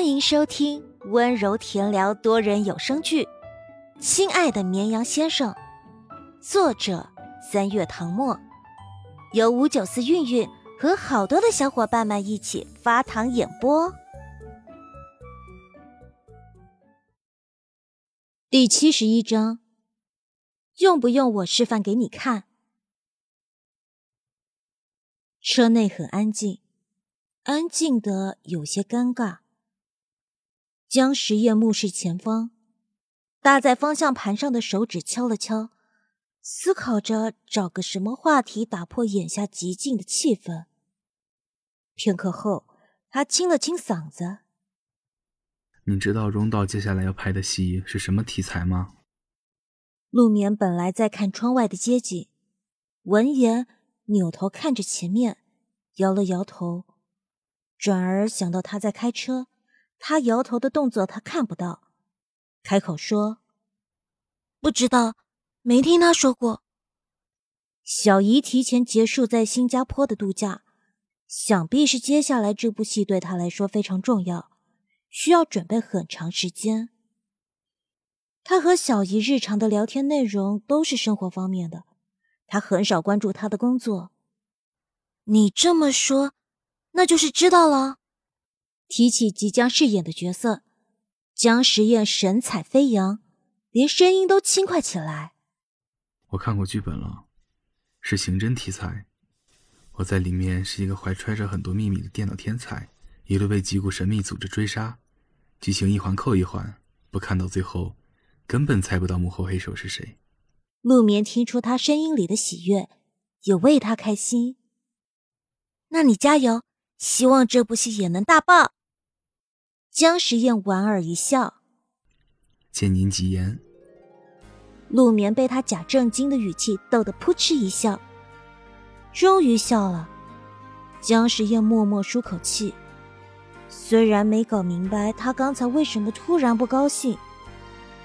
欢迎收听温柔甜聊多人有声剧《亲爱的绵羊先生》，作者三月唐末，由五九四韵韵和好多的小伙伴们一起发糖演播。第七十一章，用不用我示范给你看？车内很安静，安静的有些尴尬。江时夜目视前方，搭在方向盘上的手指敲了敲，思考着找个什么话题打破眼下极静的气氛。片刻后，他清了清嗓子：“你知道荣导接下来要拍的戏是什么题材吗？”陆眠本来在看窗外的街景，闻言扭头看着前面，摇了摇头，转而想到他在开车。他摇头的动作，他看不到，开口说：“不知道，没听他说过。”小姨提前结束在新加坡的度假，想必是接下来这部戏对他来说非常重要，需要准备很长时间。他和小姨日常的聊天内容都是生活方面的，他很少关注他的工作。你这么说，那就是知道了。提起即将饰演的角色，江时宴神采飞扬，连声音都轻快起来。我看过剧本了，是刑侦题材。我在里面是一个怀揣着很多秘密的电脑天才，一路被几股神秘组织追杀，剧情一环扣一环，不看到最后，根本猜不到幕后黑手是谁。陆眠听出他声音里的喜悦，也为他开心。那你加油，希望这部戏也能大爆。江时宴莞尔一笑，见您吉言。陆眠被他假正经的语气逗得扑哧一笑，终于笑了。江时宴默默舒口气，虽然没搞明白他刚才为什么突然不高兴，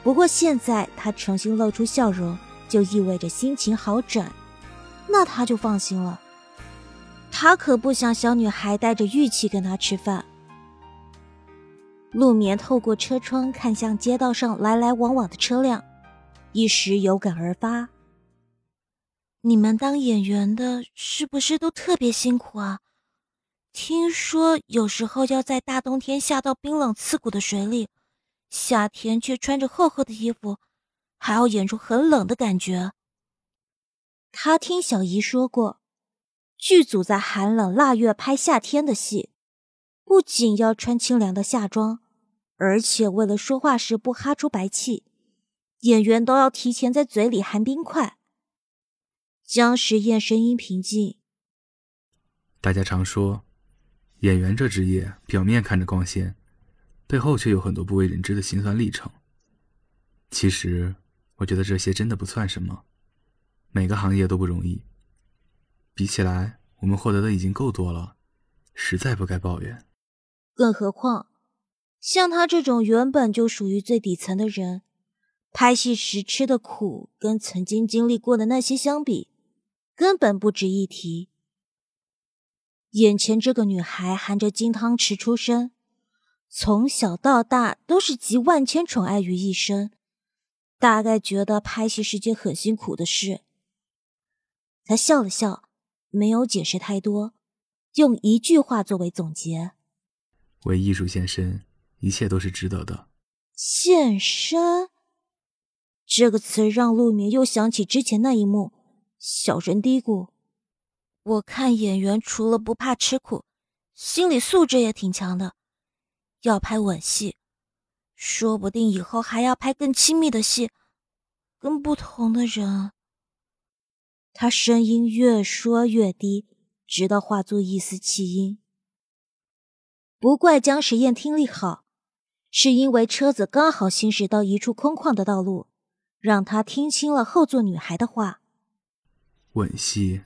不过现在他重新露出笑容，就意味着心情好转，那他就放心了。他可不想小女孩带着玉器跟他吃饭。陆眠透过车窗看向街道上来来往往的车辆，一时有感而发：“你们当演员的是不是都特别辛苦啊？听说有时候要在大冬天下到冰冷刺骨的水里，夏天却穿着厚厚的衣服，还要演出很冷的感觉。”他听小姨说过，剧组在寒冷腊月拍夏天的戏，不仅要穿清凉的夏装。而且为了说话时不哈出白气，演员都要提前在嘴里含冰块。江时宴声音平静：“大家常说，演员这职业表面看着光鲜，背后却有很多不为人知的辛酸历程。其实，我觉得这些真的不算什么。每个行业都不容易，比起来，我们获得的已经够多了，实在不该抱怨。更何况……”像他这种原本就属于最底层的人，拍戏时吃的苦跟曾经经历过的那些相比，根本不值一提。眼前这个女孩含着金汤匙出生，从小到大都是集万千宠爱于一身，大概觉得拍戏是件很辛苦的事。他笑了笑，没有解释太多，用一句话作为总结：为艺术献身。一切都是值得的。献身这个词让陆明又想起之前那一幕，小声嘀咕：“我看演员除了不怕吃苦，心理素质也挺强的。要拍吻戏，说不定以后还要拍更亲密的戏，跟不同的人。”他声音越说越低，直到化作一丝气音。不怪江时宴听力好。是因为车子刚好行驶到一处空旷的道路，让他听清了后座女孩的话。吻戏，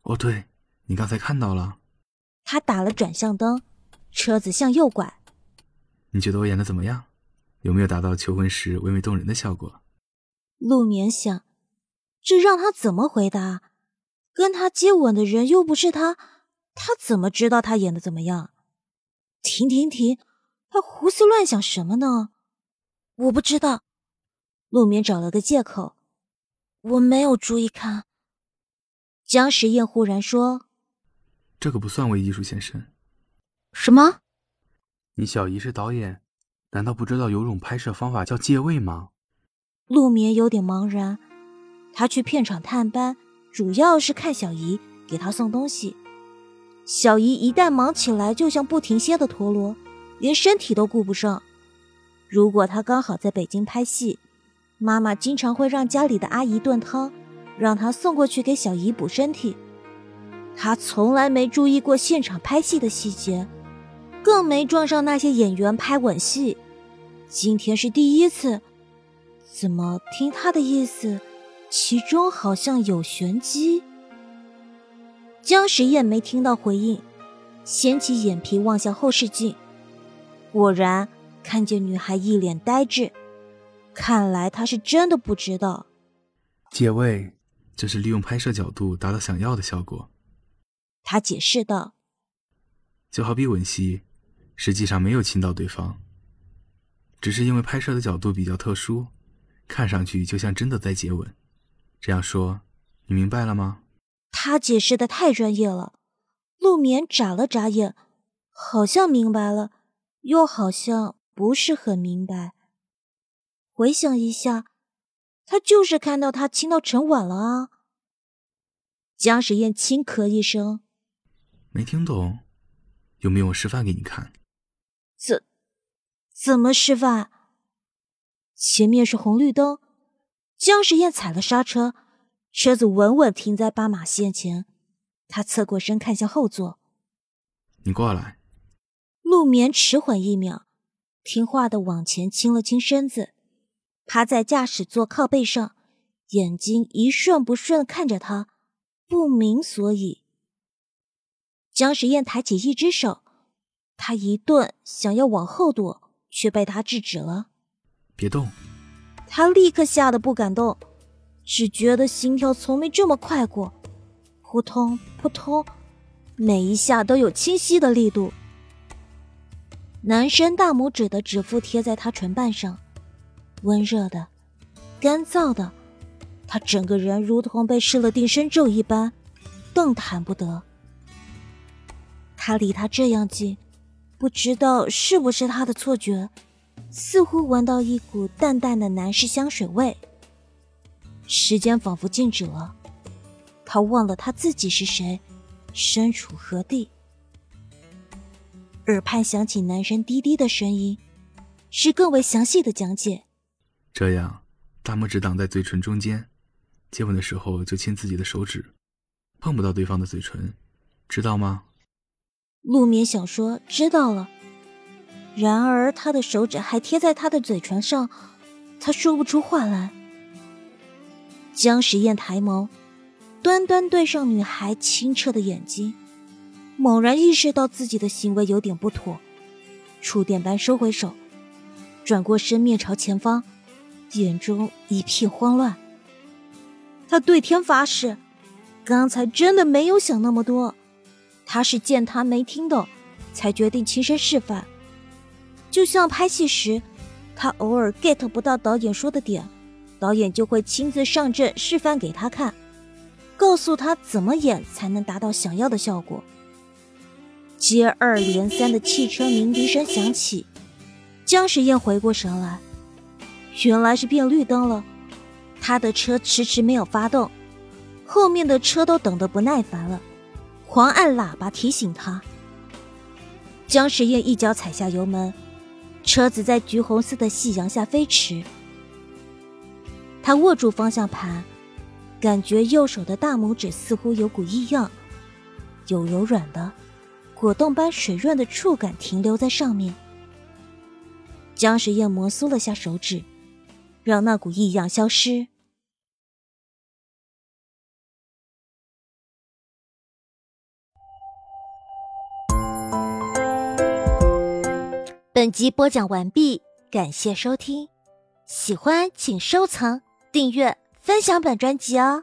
哦，对，你刚才看到了。他打了转向灯，车子向右拐。你觉得我演的怎么样？有没有达到求婚时唯美动人的效果？陆眠想，这让他怎么回答？跟他接吻的人又不是他，他怎么知道他演的怎么样？停停停！他胡思乱想什么呢？我不知道。陆眠找了个借口，我没有注意看。江时宴忽然说：“这个不算为艺术献身。”什么？你小姨是导演，难道不知道有种拍摄方法叫借位吗？陆眠有点茫然。他去片场探班，主要是看小姨，给他送东西。小姨一旦忙起来，就像不停歇的陀螺，连身体都顾不上。如果他刚好在北京拍戏，妈妈经常会让家里的阿姨炖汤，让他送过去给小姨补身体。他从来没注意过现场拍戏的细节，更没撞上那些演员拍吻戏。今天是第一次，怎么听他的意思，其中好像有玄机？江时宴没听到回应，掀起眼皮望向后视镜，果然看见女孩一脸呆滞。看来她是真的不知道。借位，这是利用拍摄角度达到想要的效果。他解释道：“就好比吻戏，实际上没有亲到对方，只是因为拍摄的角度比较特殊，看上去就像真的在接吻。这样说，你明白了吗？”他解释的太专业了，陆眠眨了眨眼，好像明白了，又好像不是很明白。回想一下，他就是看到他亲到陈婉了啊。江时宴轻咳一声，没听懂，有没有我示范给你看？怎怎么示范？前面是红绿灯，江时宴踩了刹车。车子稳稳停在斑马线前，他侧过身看向后座。你过来。陆眠迟缓一秒，听话的往前倾了倾身子，趴在驾驶座靠背上，眼睛一瞬不顺看着他，不明所以。江时宴抬起一只手，他一顿想要往后躲，却被他制止了。别动！他立刻吓得不敢动。只觉得心跳从没这么快过，扑通扑通，每一下都有清晰的力度。男生大拇指的指腹贴在他唇瓣上，温热的，干燥的，他整个人如同被施了定身咒一般，动弹不得。他离他这样近，不知道是不是他的错觉，似乎闻到一股淡淡的男士香水味。时间仿佛静止了，他忘了他自己是谁，身处何地。耳畔响起男生低低的声音，是更为详细的讲解。这样，大拇指挡在嘴唇中间，接吻的时候就亲自己的手指，碰不到对方的嘴唇，知道吗？陆眠想说知道了，然而他的手指还贴在他的嘴唇上，他说不出话来。江时宴抬眸，端端对上女孩清澈的眼睛，猛然意识到自己的行为有点不妥，触电般收回手，转过身面朝前方，眼中一片慌乱。他对天发誓，刚才真的没有想那么多，他是见他没听懂，才决定亲身示范。就像拍戏时，他偶尔 get 不到导演说的点。导演就会亲自上阵示范给他看，告诉他怎么演才能达到想要的效果。接二连三的汽车鸣笛声响起，江时宴回过神来，原来是变绿灯了。他的车迟迟没有发动，后面的车都等得不耐烦了，狂按喇叭提醒他。江时宴一脚踩下油门，车子在橘红色的夕阳下飞驰。他握住方向盘，感觉右手的大拇指似乎有股异样，有柔软的、果冻般水润的触感停留在上面。江时宴摩挲了下手指，让那股异样消失。本集播讲完毕，感谢收听，喜欢请收藏。订阅分享本专辑哦。